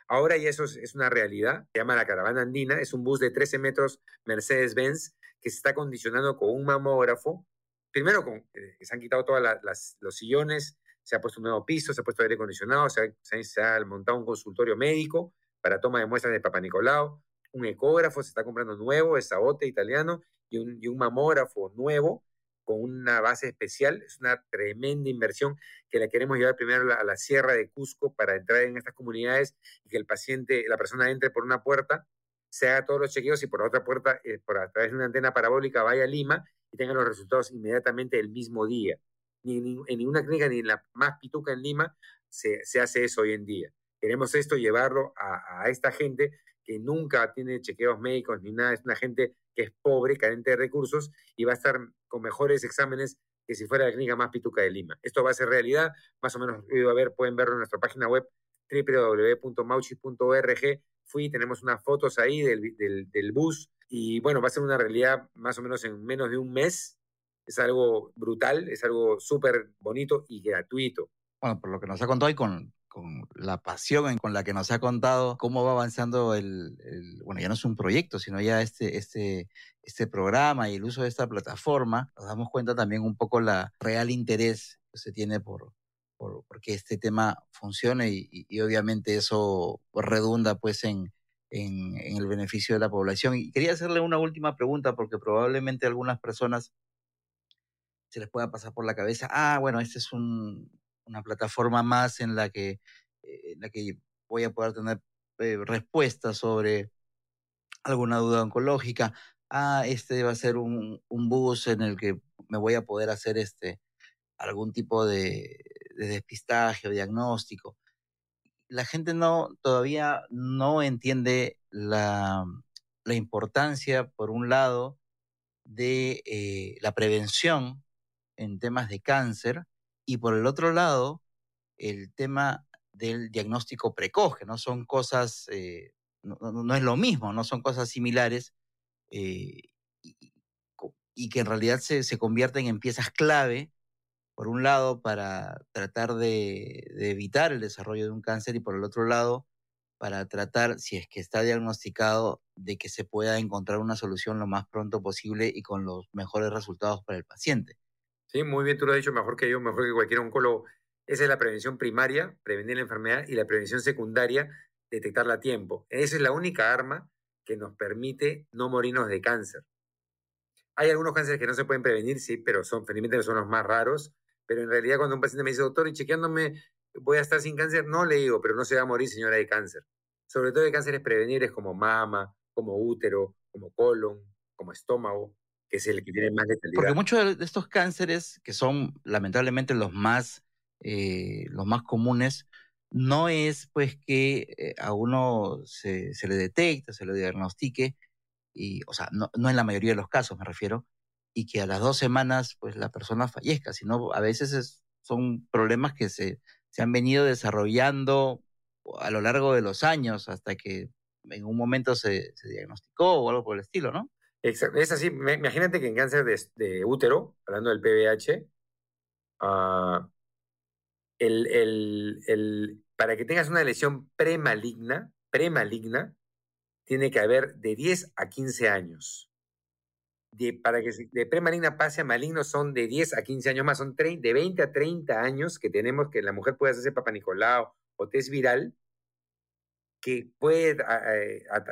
F: Ahora ya eso es, una realidad, se llama la Caravana Andina, es un bus de 13 metros Mercedes-Benz que se está acondicionando con un mamógrafo, primero con, eh, se han quitado todos los sillones, se ha puesto un nuevo piso, se ha puesto aire acondicionado, se ha, se, montado un consultorio médico para toma de muestras de Papa Nicolau, un ecógrafo se está comprando nuevo, es sabote italiano, y un, y un mamógrafo nuevo con una base especial. Es una tremenda inversión que la queremos llevar primero a la, Sierra de Cusco para entrar en estas comunidades y que el paciente, la persona entre por una puerta, se haga todos los chequeos y por la otra puerta, eh, por a través de una antena parabólica, vaya a Lima y tenga los resultados inmediatamente el mismo día. Ni, en ninguna clínica, ni en la más pituca en Lima, se, se hace eso hoy en día. Queremos esto llevarlo a esta gente que nunca tiene chequeos médicos ni nada, es una gente que es pobre, carente de recursos y va a estar con mejores exámenes que si fuera la clínica más pituca de Lima. Esto va a ser realidad, más o menos ver, pueden verlo en nuestra página web www.mauchis.org. Fui, tenemos unas fotos ahí del, del, del, bus y bueno, va a ser una realidad más o menos en menos de un mes. Es algo brutal, es algo súper bonito y gratuito.
B: Bueno, por lo que nos ha contado y con, con la pasión con la que nos ha contado cómo va avanzando el, bueno, ya no es un proyecto, sino ya este, este, este programa y el uso de esta plataforma, nos damos cuenta también un poco la real interés que se tiene por, por, por que este tema funcione y, obviamente eso redunda pues en, en, en el beneficio de la población. Y quería hacerle una última pregunta porque probablemente algunas personas se les pueda pasar por la cabeza, ah, bueno, este es un, una plataforma más en la que, eh, en la que voy a poder tener eh, respuestas sobre alguna duda oncológica. Ah, este va a ser un, un, bus en el que me voy a poder hacer este algún tipo de, de despistaje o diagnóstico. La gente no todavía no entiende la, la importancia, por un lado, de eh, la prevención en temas de cáncer y por el otro lado, el tema del diagnóstico precoz, que no son cosas, eh, no, es lo mismo, no son cosas similares eh, y, que en realidad se, se, convierten en piezas clave, por un lado, para tratar de evitar el desarrollo de un cáncer y por el otro lado, para tratar, si es que está diagnosticado, de que se pueda encontrar una solución lo más pronto posible y con los mejores resultados para el paciente.
F: Sí, muy bien, tú lo has dicho mejor que yo, mejor que cualquier oncólogo. Esa es la prevención primaria, prevenir la enfermedad, y la prevención secundaria, detectarla a tiempo. Esa es la única arma que nos permite no morirnos de cáncer. Hay algunos cánceres que no se pueden prevenir, sí, pero son, felizmente son los más raros. Pero en realidad cuando un paciente me dice, doctor, y chequeándome voy a estar sin cáncer, no le digo, pero no se va a morir señora de cáncer. Sobre todo de cánceres prevenibles como mama, como útero, como colon, como estómago, que es el que tiene más letalidad.
B: Porque muchos de estos cánceres, que son lamentablemente los más, eh, los más comunes, no es pues que eh, a uno se, se, le detecta, se le diagnostique, y, o sea, no, no en la mayoría de los casos me refiero, y que a las dos semanas pues la persona fallezca, sino a veces es, son problemas que se, se han venido desarrollando a lo largo de los años hasta que en un momento se, se diagnosticó o algo por el estilo, ¿no?
F: Exacto. Es así, imagínate que en cáncer de, de útero, hablando del PBH, uh, el, el, el, para que tengas una lesión premaligna, premaligna, tiene que haber de 10 a 15 años. De, para que de premaligna pase a maligno son de 10 a 15 años más, son de 20 a 30 años que tenemos que la mujer puede hacerse Papa Nicolau o test viral que puede,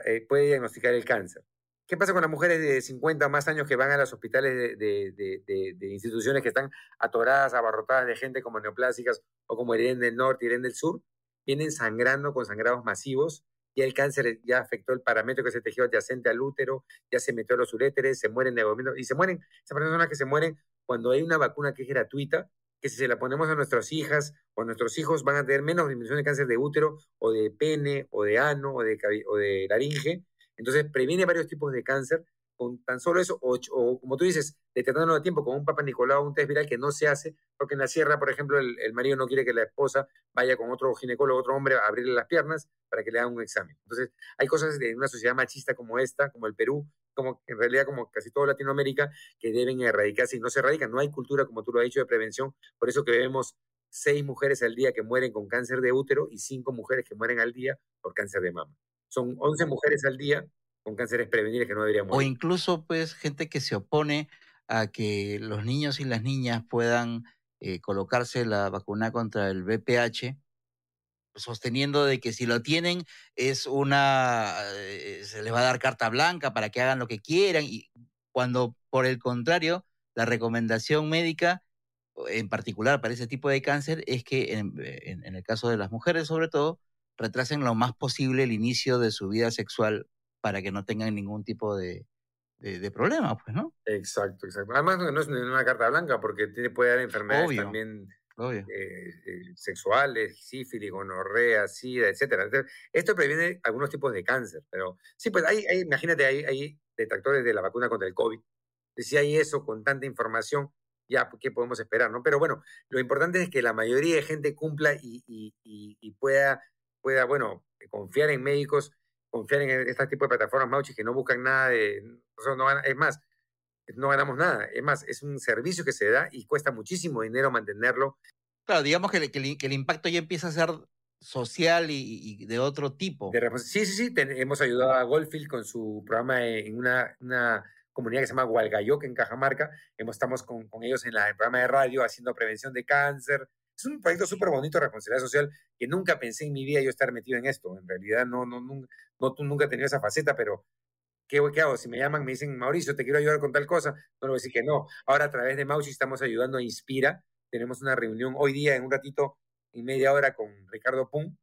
F: eh, puede diagnosticar el cáncer. ¿Qué pasa con las mujeres de 50 o más años que van a los hospitales de, instituciones que están atoradas, abarrotadas de gente como neoplásicas o como Irene del Norte, Irene del Sur? Vienen sangrando con sangrados masivos ya el cáncer ya afectó el parámetro que es el tejido adyacente al útero, ya se metió a los uréteres, se mueren de y se mueren, esas personas que se mueren cuando hay una vacuna que es gratuita, que si se la ponemos a nuestras hijas o a nuestros hijos van a tener menos disminución de cáncer de útero o de pene o de ano o de, o de laringe. Entonces previene varios tipos de cáncer con tan solo eso, o, como tú dices, detectándolo a tiempo con un Papa Nicolau, un test viral que no se hace, porque en la sierra, por ejemplo, el, marido no quiere que la esposa vaya con otro ginecólogo, otro hombre, a abrirle las piernas para que le hagan un examen. Entonces, hay cosas de una sociedad machista como esta, como el Perú, como en realidad como casi toda Latinoamérica, que deben erradicarse y no se erradican. No hay cultura, como tú lo has dicho, de prevención. Por eso que vemos seis mujeres al día que mueren con cáncer de útero y cinco mujeres que mueren al día por cáncer de mama. Son 11 mujeres al día con cánceres prevenibles que no deberían morir.
B: O incluso, pues, gente que se opone a que los niños y las niñas puedan eh, colocarse la vacuna contra el VPH, sosteniendo de que si lo tienen es una, eh, se les va a dar carta blanca para que hagan lo que quieran, y cuando por el contrario, la recomendación médica, en particular para ese tipo de cáncer, es que en, en, en el caso de las mujeres sobre todo, retrasen lo más posible el inicio de su vida sexual para que no tengan ningún tipo de, de, de problema, pues, ¿no?
F: Exacto, exacto. Además, no es una carta blanca porque tiene, puede dar enfermedades Obvio. también eh, eh, sexuales, sífilis, gonorrea, sida, etcétera. Esto previene algunos tipos de cáncer, pero sí, pues hay, hay imagínate, hay, hay, detractores de la vacuna contra el COVID. Si hay eso con tanta información, ya, ¿qué podemos esperar? ¿no? Pero bueno, lo importante es que la mayoría de gente cumpla y, y, y, y pueda, pueda, bueno, confiar en médicos confiar en este tipo de plataformas Mauchi que no buscan nada de, no van, es más, no ganamos nada, es más, es un servicio que se da y cuesta muchísimo dinero mantenerlo.
B: Claro, digamos que, que, el, que el, impacto ya empieza a ser social y, y de otro tipo.
F: De, sí, sí, sí, ten, hemos ayudado a Goldfield con su programa en una, una comunidad que se llama Hualgayoc en Cajamarca, hemos, estamos con, con ellos en la, el programa de radio haciendo prevención de cáncer, es un proyecto súper bonito de responsabilidad social que nunca pensé en mi vida yo estar metido en esto. En realidad no, no, no, no nunca he tenido esa faceta, pero ¿qué, ¿qué hago? Si me llaman, me dicen, Mauricio, te quiero ayudar con tal cosa, no le voy a decir que no. Ahora a través de Mauchi estamos ayudando a Inspira. Tenemos una reunión hoy día en un ratito y media hora con Ricardo Pum.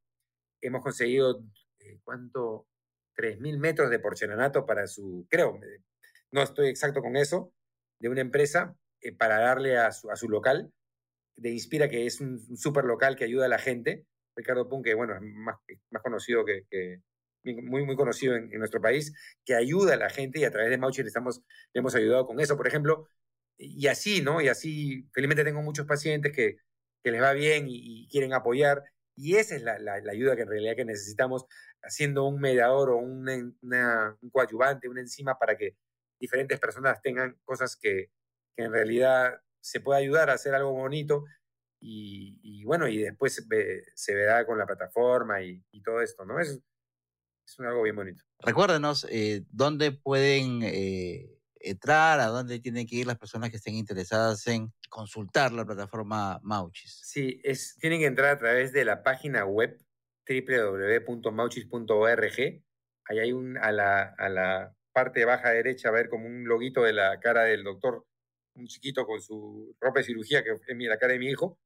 F: Hemos conseguido, eh, ¿cuánto? 3.000 metros de porcelanato para su, creo, no estoy exacto con eso, de una empresa eh, para darle a su, a su local de Inspira, que es un, súper local que ayuda a la gente. Ricardo Pun, que bueno, es más, más conocido que, muy, muy conocido en, nuestro país, que ayuda a la gente y a través de Mauchi le, estamos, hemos ayudado con eso, por ejemplo. Y así, ¿no? Y así, felizmente tengo muchos pacientes que, que les va bien y, quieren apoyar. Y esa es la, la, la, ayuda que en realidad que necesitamos, haciendo un mediador o una, una, un coadyuvante, una enzima para que diferentes personas tengan cosas que, que en realidad se puede ayudar a hacer algo bonito y, bueno, y después se verá con la plataforma y, todo esto, ¿no? Es, es algo bien bonito.
B: Recuérdenos eh, dónde pueden eh, entrar, a dónde tienen que ir las personas que estén interesadas en consultar la plataforma Mauchis.
F: Sí, es, tienen que entrar a través de la página web www.mauchis.org. Ahí hay un, a la, a la parte baja derecha, a ver como un loguito de la cara del doctor, un chiquito con su ropa de cirugía, que es la cara de mi hijo,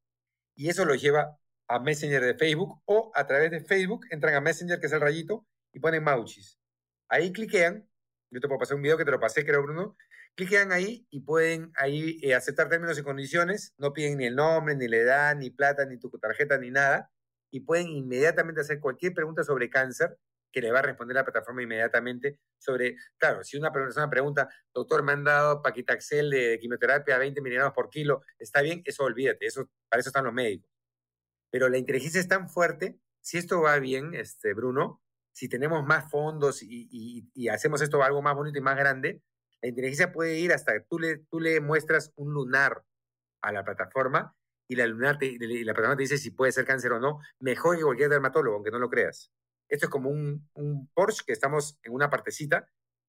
F: y eso lo lleva a Messenger de Facebook o a través de Facebook entran a Messenger, que es el rayito, y ponen Mauchis. Ahí cliquean, yo te puedo pasar un video que te lo pasé, creo, Bruno, cliquean ahí y pueden ahí eh, aceptar términos y condiciones, no piden ni el nombre, ni la edad, ni plata, ni tu tarjeta, ni nada, y pueden inmediatamente hacer cualquier pregunta sobre cáncer que le va a responder la plataforma inmediatamente sobre, claro, si una persona pregunta, doctor, me han dado paquitaxel de quimioterapia a 20 miligramos por kilo, está bien, eso olvídate, eso, para eso están los médicos. Pero la inteligencia es tan fuerte, si esto va bien, este, Bruno, si tenemos más fondos y, y, hacemos esto algo más bonito y más grande, la inteligencia puede ir hasta, tú le, tú le muestras un lunar a la plataforma y la, lunar y la plataforma te dice si puede ser cáncer o no, mejor que cualquier dermatólogo, aunque no lo creas. Esto es como un, un Porsche que estamos en una partecita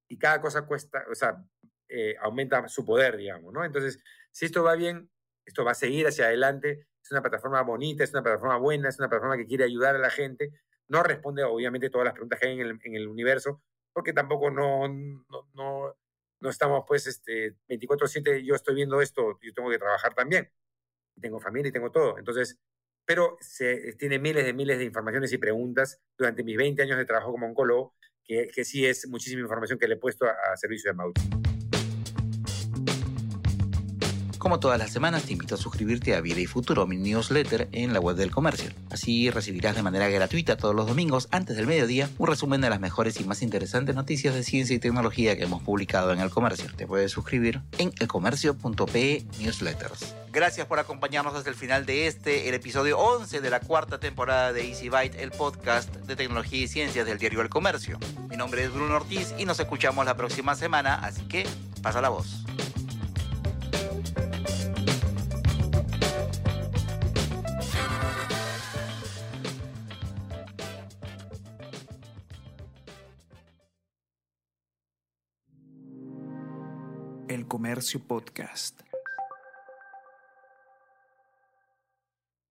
F: y cada cosa cuesta, o sea, eh, aumenta su poder, digamos, ¿no? Entonces, si esto va bien, esto va a seguir hacia adelante, es una plataforma bonita, es una plataforma buena, es una plataforma que quiere ayudar a la gente, no responde obviamente todas las preguntas que hay en el, en el universo, porque tampoco no, no, no, no estamos pues este, 24/7, yo estoy viendo esto, yo tengo que trabajar también, tengo familia y tengo todo, entonces pero se, tiene miles de miles de informaciones y preguntas durante mis 20 años de trabajo como oncólogo, que, que sí es muchísima información que le he puesto a, servicio de Mauti.
B: Como todas las semanas, te invito a suscribirte a Vida y Futuro, mi newsletter en la web del comercio. Así recibirás de manera gratuita todos los domingos, antes del mediodía, un resumen de las mejores y más interesantes noticias de ciencia y tecnología que hemos publicado en el comercio. Te puedes suscribir en elcomercio.pe newsletters. Gracias por acompañarnos hasta el final de este, el episodio 11 de la cuarta temporada de Easy Byte, el podcast de tecnología y ciencias del diario El Comercio. Mi nombre es Bruno Ortiz y nos escuchamos la próxima semana, así que pasa la voz.
A: Comercio Podcast.